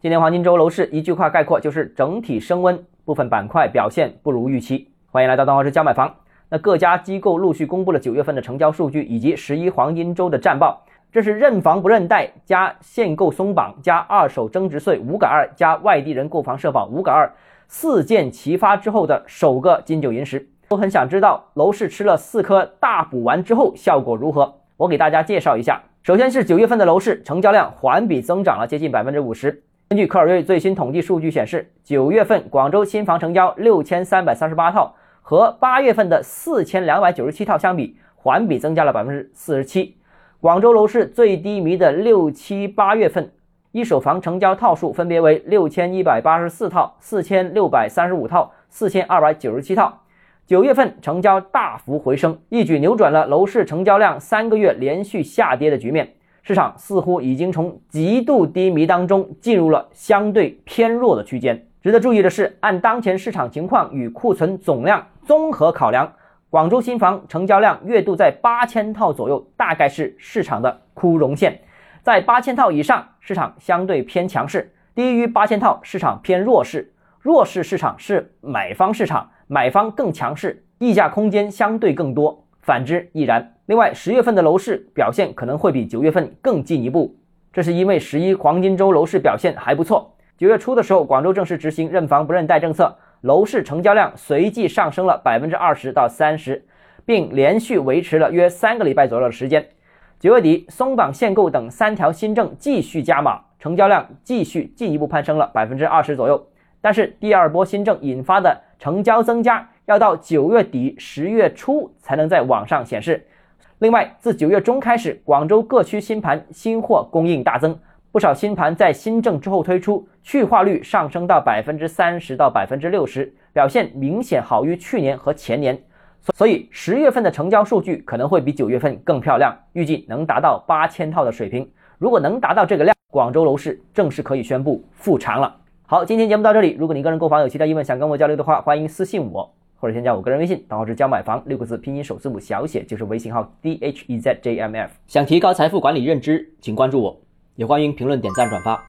今年黄金周楼市一句话概括就是整体升温，部分板块表现不如预期。欢迎来到东华师教买房。那各家机构陆续公布了九月份的成交数据以及十一黄金周的战报。这是认房不认贷加限购松绑加二手增值税五改二加外地人购房社保五改二四件齐发之后的首个金九银十。都很想知道楼市吃了四颗大补丸之后效果如何。我给大家介绍一下。首先是九月份的楼市成交量环比增长了接近百分之五十。根据科尔瑞最新统计数据显示，九月份广州新房成交六千三百三十八套，和八月份的四千两百九十七套相比，环比增加了百分之四十七。广州楼市最低迷的六七八月份，一手房成交套数分别为六千一百八十四套、四千六百三十五套、四千二百九十七套。九月份成交大幅回升，一举扭转了楼市成交量三个月连续下跌的局面。市场似乎已经从极度低迷当中进入了相对偏弱的区间。值得注意的是，按当前市场情况与库存总量综合考量，广州新房成交量月度在八千套左右，大概是市场的枯荣线。在八千套以上，市场相对偏强势；低于八千套，市场偏弱势。弱势市场是买方市场，买方更强势，溢价空间相对更多。反之亦然。另外，十月份的楼市表现可能会比九月份更进一步，这是因为十一黄金周楼市表现还不错。九月初的时候，广州正式执行认房不认贷政策，楼市成交量随即上升了百分之二十到三十，并连续维持了约三个礼拜左右的时间。九月底，松绑限购等三条新政继续加码，成交量继续进一步攀升了百分之二十左右。但是，第二波新政引发的成交增加。要到九月底、十月初才能在网上显示。另外，自九月中开始，广州各区新盘新货供应大增，不少新盘在新政之后推出，去化率上升到百分之三十到百分之六十，表现明显好于去年和前年。所以，十月份的成交数据可能会比九月份更漂亮，预计能达到八千套的水平。如果能达到这个量，广州楼市正式可以宣布复常了。好，今天节目到这里。如果你个人购房有其他疑问想跟我交流的话，欢迎私信我。或者添加我个人微信，账号是教买房六个字拼音首字母小写就是微信号 d h e z j m f。想提高财富管理认知，请关注我，也欢迎评论、点赞、转发。